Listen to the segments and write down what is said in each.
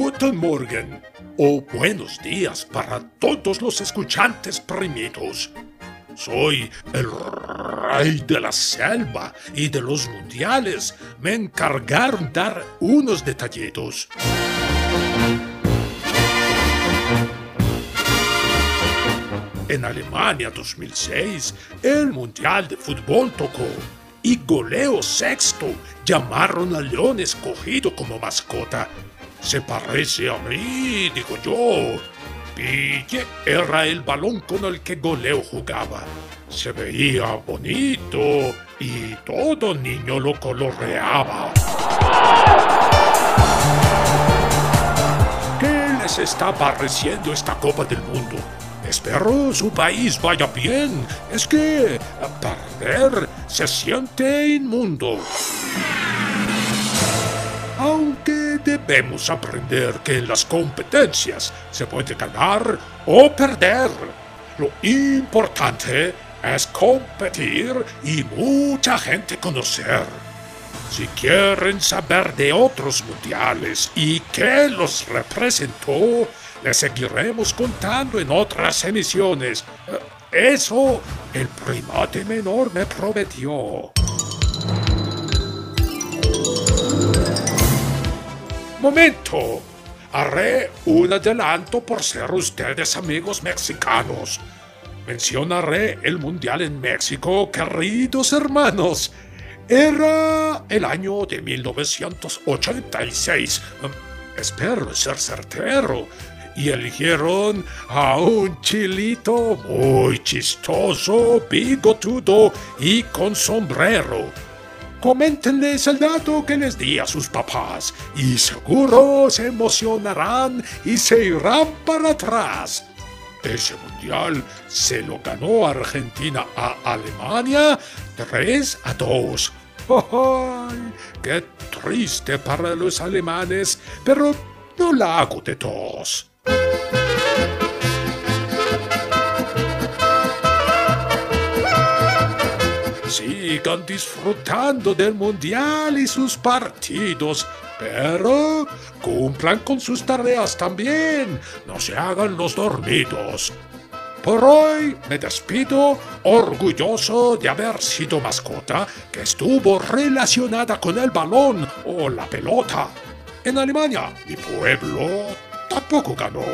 Guten Morgen o buenos días para todos los escuchantes primitos. Soy el rey de la selva y de los mundiales. Me encargaron dar unos detallitos. En Alemania 2006, el Mundial de Fútbol tocó y goleo sexto llamaron al león escogido como mascota. Se parece a mí, digo yo. Pille era el balón con el que Goleo jugaba. Se veía bonito y todo niño lo coloreaba. ¿Qué les está pareciendo esta Copa del Mundo? Espero su país vaya bien. Es que perder se siente inmundo. Debemos aprender que en las competencias se puede ganar o perder. Lo importante es competir y mucha gente conocer. Si quieren saber de otros mundiales y qué los representó, les seguiremos contando en otras emisiones. Eso el primate menor me prometió. Momento. Haré un adelanto por ser ustedes amigos mexicanos. Mencionaré el Mundial en México, queridos hermanos. Era el año de 1986. Espero ser certero. Y eligieron a un chilito muy chistoso, bigotudo y con sombrero Coméntenles el dato que les di a sus papás y seguro se emocionarán y se irán para atrás. Ese mundial se lo ganó Argentina a Alemania 3 a 2. ¡Ay! ¡Qué triste para los alemanes! Pero no la hago de tos. Sigan disfrutando del mundial y sus partidos, pero cumplan con sus tareas también, no se hagan los dormidos. Por hoy me despido orgulloso de haber sido mascota que estuvo relacionada con el balón o la pelota. En Alemania, mi pueblo tampoco ganó.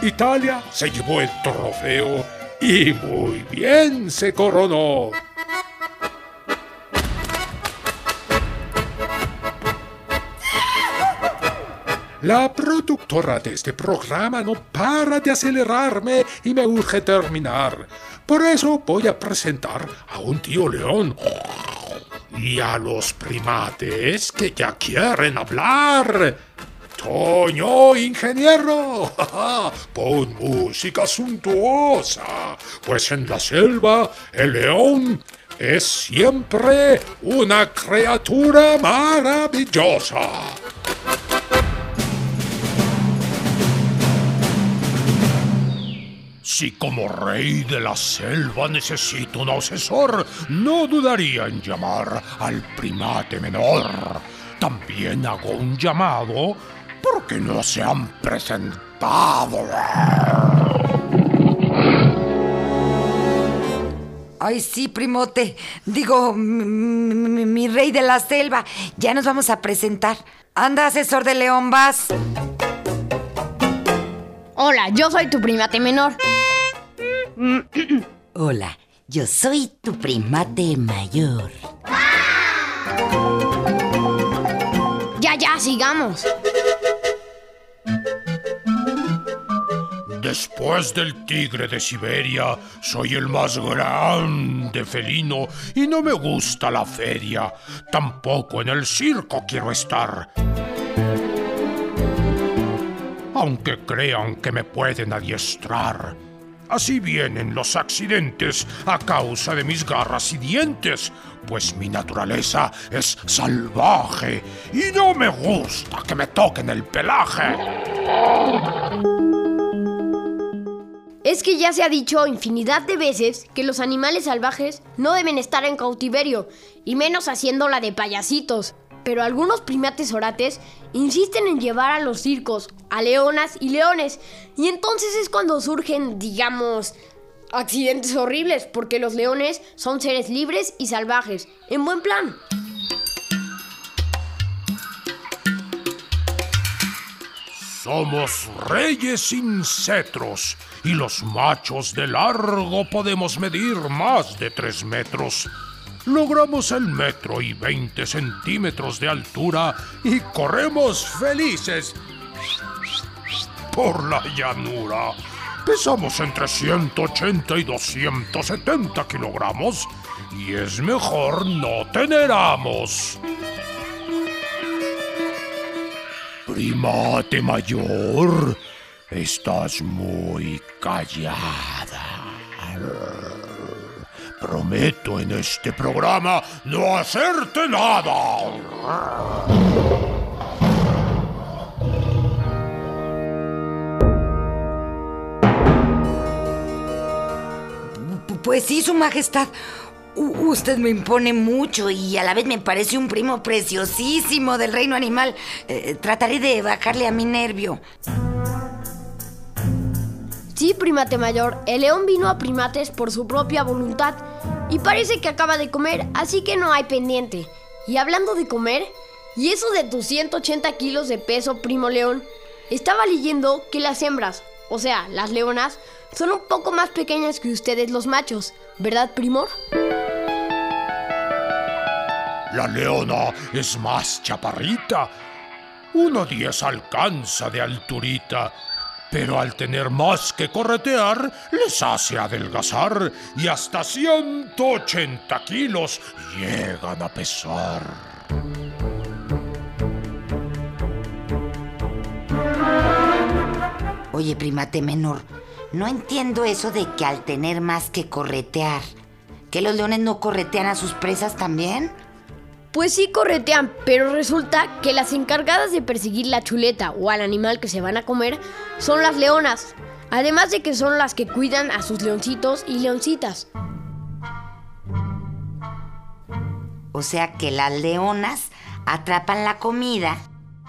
Italia se llevó el trofeo y muy bien se coronó. La productora de este programa no para de acelerarme y me urge terminar. Por eso voy a presentar a un tío león y a los primates que ya quieren hablar. Toño, ingeniero, pon música suntuosa, pues en la selva el león es siempre una criatura maravillosa. Si como rey de la selva necesito un asesor, no dudaría en llamar al primate menor. También hago un llamado porque no se han presentado. Ay, sí, primote. Digo, mi, mi, rey de la selva. Ya nos vamos a presentar. Anda, asesor de León, vas. Hola, yo soy tu primate menor. Hola, yo soy tu primate mayor. Ya, ya, sigamos. Después del tigre de Siberia, soy el más grande felino y no me gusta la feria. Tampoco en el circo quiero estar. Aunque crean que me pueden adiestrar. Así vienen los accidentes a causa de mis garras y dientes, pues mi naturaleza es salvaje y no me gusta que me toquen el pelaje. Es que ya se ha dicho infinidad de veces que los animales salvajes no deben estar en cautiverio, y menos haciéndola de payasitos. Pero algunos primates orates insisten en llevar a los circos a leonas y leones, y entonces es cuando surgen, digamos, accidentes horribles, porque los leones son seres libres y salvajes, en buen plan. Somos reyes sin cetros y los machos de largo podemos medir más de tres metros. Logramos el metro y 20 centímetros de altura y corremos felices por la llanura. Pesamos entre 180 y 270 kilogramos y es mejor no tener amos. Primate mayor, estás muy callada. Prometo en este programa no hacerte nada. Pues sí, Su Majestad. Usted me impone mucho y a la vez me parece un primo preciosísimo del reino animal. Eh, trataré de bajarle a mi nervio. Sí, primate mayor, el león vino a primates por su propia voluntad y parece que acaba de comer, así que no hay pendiente. Y hablando de comer, y eso de tus 180 kilos de peso, primo león, estaba leyendo que las hembras, o sea, las leonas, son un poco más pequeñas que ustedes los machos, ¿verdad, primor? La leona es más chaparrita. Uno diez alcanza de alturita. Pero al tener más que corretear, les hace adelgazar y hasta 180 kilos llegan a pesar. Oye, primate menor, no entiendo eso de que al tener más que corretear, ¿que los leones no corretean a sus presas también? Pues sí corretean, pero resulta que las encargadas de perseguir la chuleta o al animal que se van a comer son las leonas. Además de que son las que cuidan a sus leoncitos y leoncitas. O sea que las leonas atrapan la comida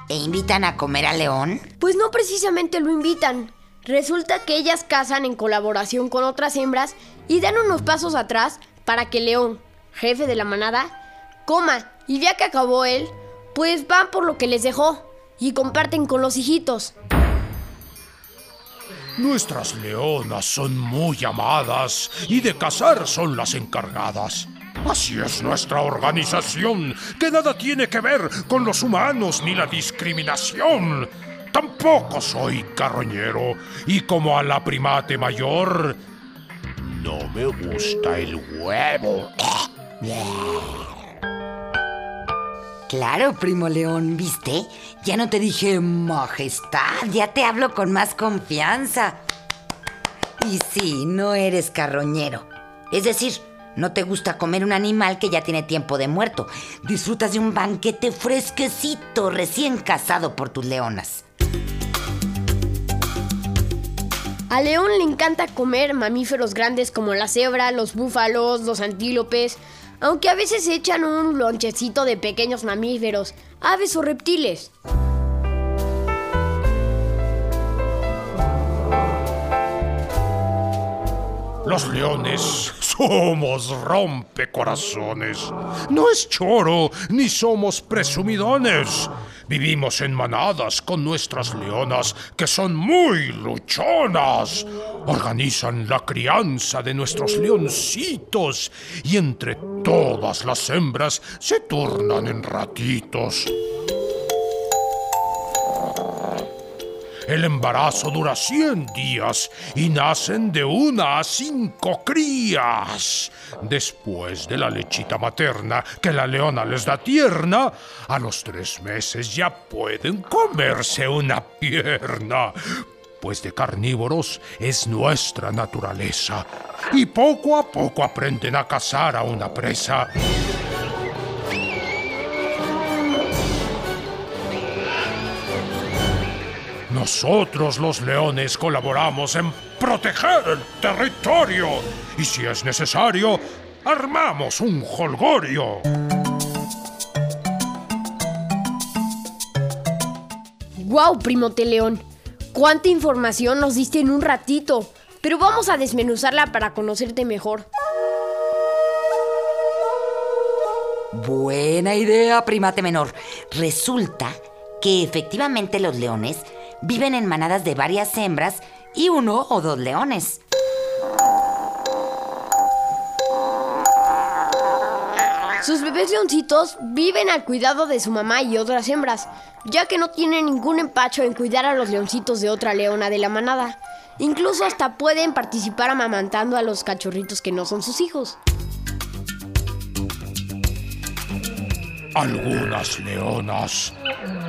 e invitan a comer al león. Pues no precisamente lo invitan. Resulta que ellas cazan en colaboración con otras hembras y dan unos pasos atrás para que el león, jefe de la manada, coma. Y ya que acabó él, pues van por lo que les dejó y comparten con los hijitos. Nuestras leonas son muy amadas y de cazar son las encargadas. Así es nuestra organización, que nada tiene que ver con los humanos ni la discriminación. Tampoco soy carroñero y como a la primate mayor, no me gusta el huevo. Claro, primo león, ¿viste? Ya no te dije majestad, ya te hablo con más confianza. Y sí, no eres carroñero. Es decir, no te gusta comer un animal que ya tiene tiempo de muerto. Disfrutas de un banquete fresquecito, recién cazado por tus leonas. A León le encanta comer mamíferos grandes como la cebra, los búfalos, los antílopes, aunque a veces echan un lonchecito de pequeños mamíferos, aves o reptiles. Los leones somos rompecorazones. No es choro, ni somos presumidones. Vivimos en manadas con nuestras leonas, que son muy luchonas. Organizan la crianza de nuestros leoncitos y entre todas las hembras se turnan en ratitos. El embarazo dura 100 días y nacen de una a cinco crías. Después de la lechita materna que la leona les da tierna, a los tres meses ya pueden comerse una pierna pues de carnívoros es nuestra naturaleza, y poco a poco aprenden a cazar a una presa. Nosotros los leones colaboramos en proteger el territorio y si es necesario, armamos un holgorio. ¡Guau, primote león! ¿Cuánta información nos diste en un ratito? Pero vamos a desmenuzarla para conocerte mejor. Buena idea, primate menor. Resulta que efectivamente los leones viven en manadas de varias hembras y uno o dos leones. Sus bebés leoncitos viven al cuidado de su mamá y otras hembras, ya que no tienen ningún empacho en cuidar a los leoncitos de otra leona de la manada. Incluso hasta pueden participar amamantando a los cachorritos que no son sus hijos. Algunas leonas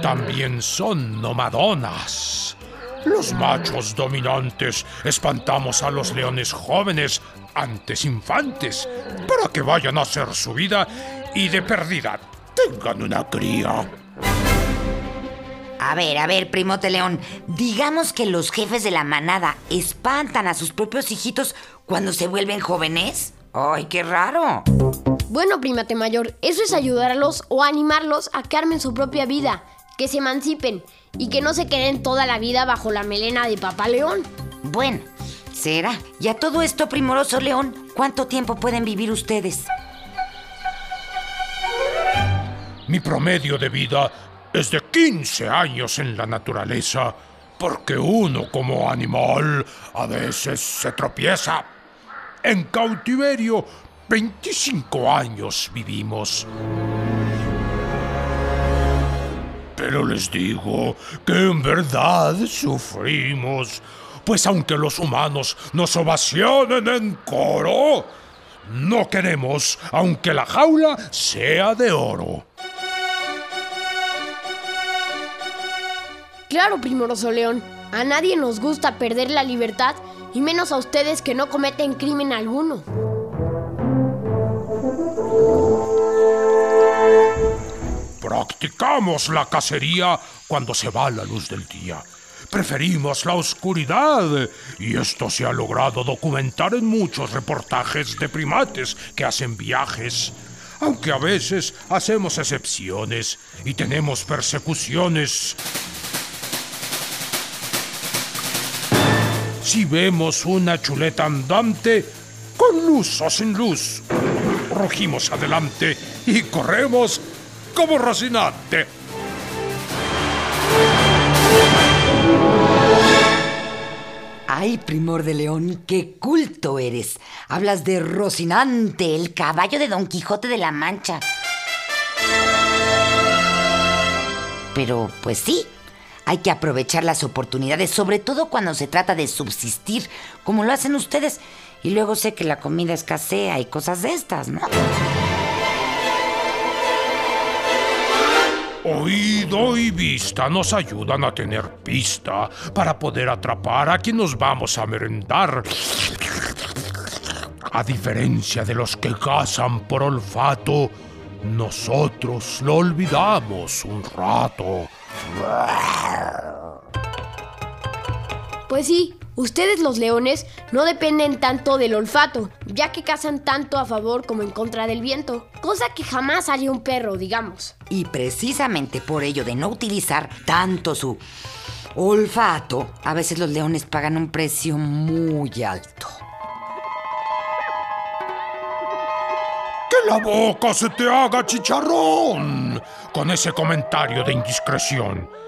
también son nomadonas. Los machos dominantes espantamos a los leones jóvenes, antes infantes, para que vayan a hacer su vida y de perdida tengan una cría. A ver, a ver, primote león, digamos que los jefes de la manada espantan a sus propios hijitos cuando se vuelven jóvenes. ¡Ay, qué raro! Bueno, primate mayor, eso es ayudarlos o animarlos a que armen su propia vida, que se emancipen y que no se queden toda la vida bajo la melena de papá león. Bueno, será. Y a todo esto, primoroso león, ¿cuánto tiempo pueden vivir ustedes? Mi promedio de vida es de 15 años en la naturaleza, porque uno como animal a veces se tropieza. En cautiverio, 25 años vivimos. Pero les digo que en verdad sufrimos, pues aunque los humanos nos ovacionen en coro, no queremos aunque la jaula sea de oro. Claro, primoroso león, a nadie nos gusta perder la libertad y menos a ustedes que no cometen crimen alguno. Practicamos la cacería cuando se va la luz del día. Preferimos la oscuridad y esto se ha logrado documentar en muchos reportajes de primates que hacen viajes. Aunque a veces hacemos excepciones y tenemos persecuciones. Si vemos una chuleta andante, con luz o sin luz, rugimos adelante y corremos como Rocinante. Ay, primor de león, qué culto eres. Hablas de Rocinante, el caballo de Don Quijote de la Mancha. Pero, pues sí, hay que aprovechar las oportunidades, sobre todo cuando se trata de subsistir, como lo hacen ustedes. Y luego sé que la comida escasea y cosas de estas, ¿no? Oído y vista nos ayudan a tener pista para poder atrapar a quien nos vamos a merendar. A diferencia de los que cazan por olfato, nosotros lo olvidamos un rato. Pues sí, ustedes los leones no dependen tanto del olfato, ya que cazan tanto a favor como en contra del viento, cosa que jamás haría un perro, digamos. Y precisamente por ello de no utilizar tanto su olfato, a veces los leones pagan un precio muy alto. ¡Que la boca se te haga chicharrón! Con ese comentario de indiscreción.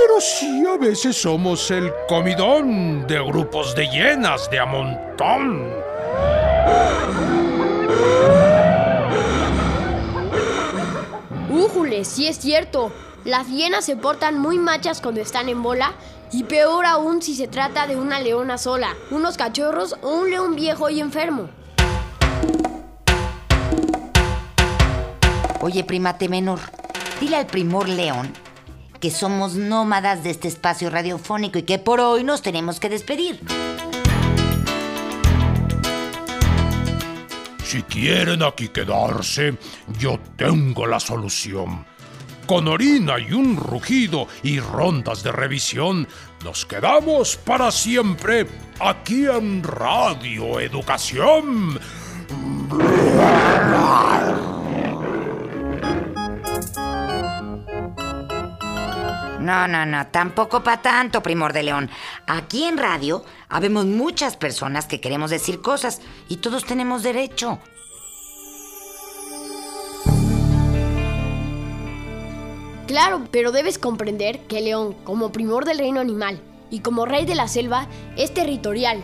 Pero sí, a veces somos el comidón de grupos de hienas de a montón. ¡Újule! Sí es cierto. Las hienas se portan muy machas cuando están en bola Y peor aún si se trata de una leona sola, unos cachorros o un león viejo y enfermo. Oye, primate menor, dile al primor león que somos nómadas de este espacio radiofónico y que por hoy nos tenemos que despedir. Si quieren aquí quedarse, yo tengo la solución. Con orina y un rugido y rondas de revisión, nos quedamos para siempre aquí en Radio Educación. No, no, no, tampoco para tanto, primor de león. Aquí en radio habemos muchas personas que queremos decir cosas y todos tenemos derecho. Claro, pero debes comprender que león, como primor del reino animal y como rey de la selva, es territorial.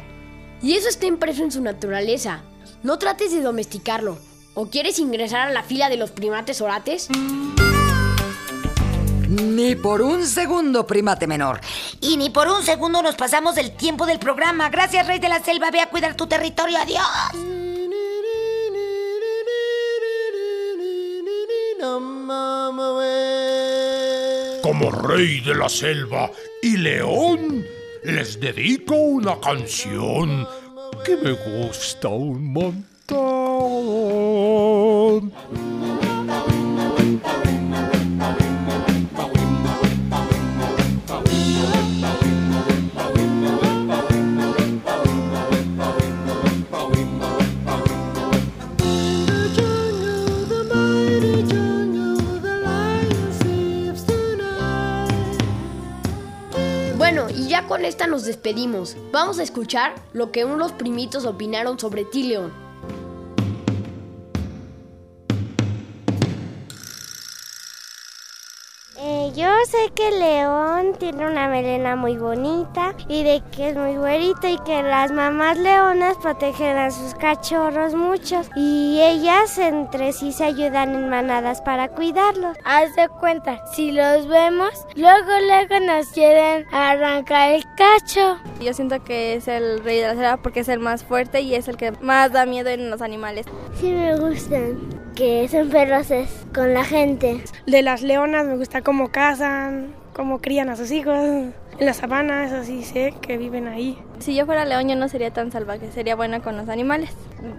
Y eso está impreso en su naturaleza. No trates de domesticarlo. ¿O quieres ingresar a la fila de los primates orates? Ni por un segundo, primate menor. Y ni por un segundo nos pasamos del tiempo del programa. Gracias, rey de la selva. Ve a cuidar tu territorio. Adiós. Como rey de la selva y león, les dedico una canción que me gusta un montón. Con esta nos despedimos. Vamos a escuchar lo que unos primitos opinaron sobre ti, yo sé que el león tiene una melena muy bonita y de que es muy güerito y que las mamás leonas protegen a sus cachorros muchos y ellas entre sí se ayudan en manadas para cuidarlos. Haz de cuenta, si los vemos, luego luego nos quieren arrancar el cacho. Yo siento que es el rey de la selva porque es el más fuerte y es el que más da miedo en los animales. Sí me gustan, que son feroces con la gente. De las leonas me gusta cómo cazan, cómo crían a sus hijos. En la sabana, eso sí sé que viven ahí. Si yo fuera león yo no sería tan salvaje, sería buena con los animales.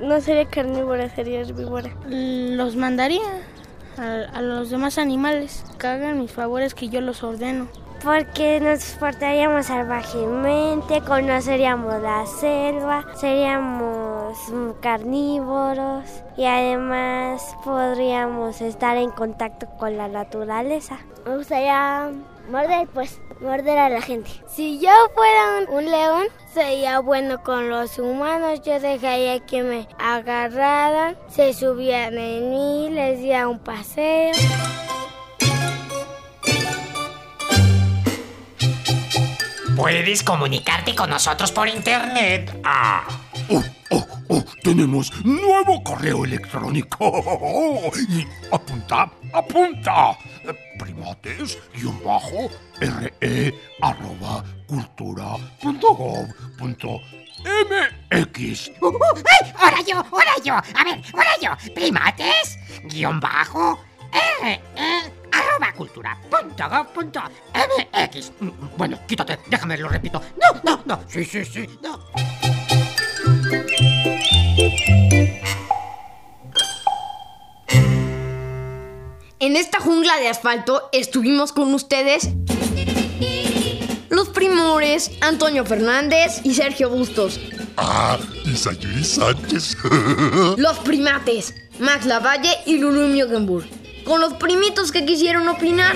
No sería carnívora, sería herbívora. Los mandaría a, a los demás animales que hagan mis favores que yo los ordeno. Porque nos portaríamos salvajemente, conoceríamos la selva, seríamos mm, carnívoros y además podríamos estar en contacto con la naturaleza. Me gustaría morder, pues, morder a la gente. Si yo fuera un, un león, sería bueno con los humanos. Yo dejaría que me agarraran, se subieran en mí, les diera un paseo. Puedes comunicarte con nosotros por internet. Ah. Oh, oh, oh, tenemos nuevo correo electrónico. Y apunta, apunta. Primates, guion bajo, re, arroba, cultura, gov, uh, ¡Ay! ¡Ahora yo! ¡Ahora yo! A ver, ahora yo. Primates, guion bajo, re, arroba cultura, punto gov, punto mx. Mm, Bueno, quítate, déjame, lo repito. No, no, no. Sí, sí, sí, no. En esta jungla de asfalto estuvimos con ustedes los primores Antonio Fernández y Sergio Bustos. Ah, y Sayuri Sánchez. Los primates Max Lavalle y Lulu Miogenburg. Con los primitos que quisieron opinar.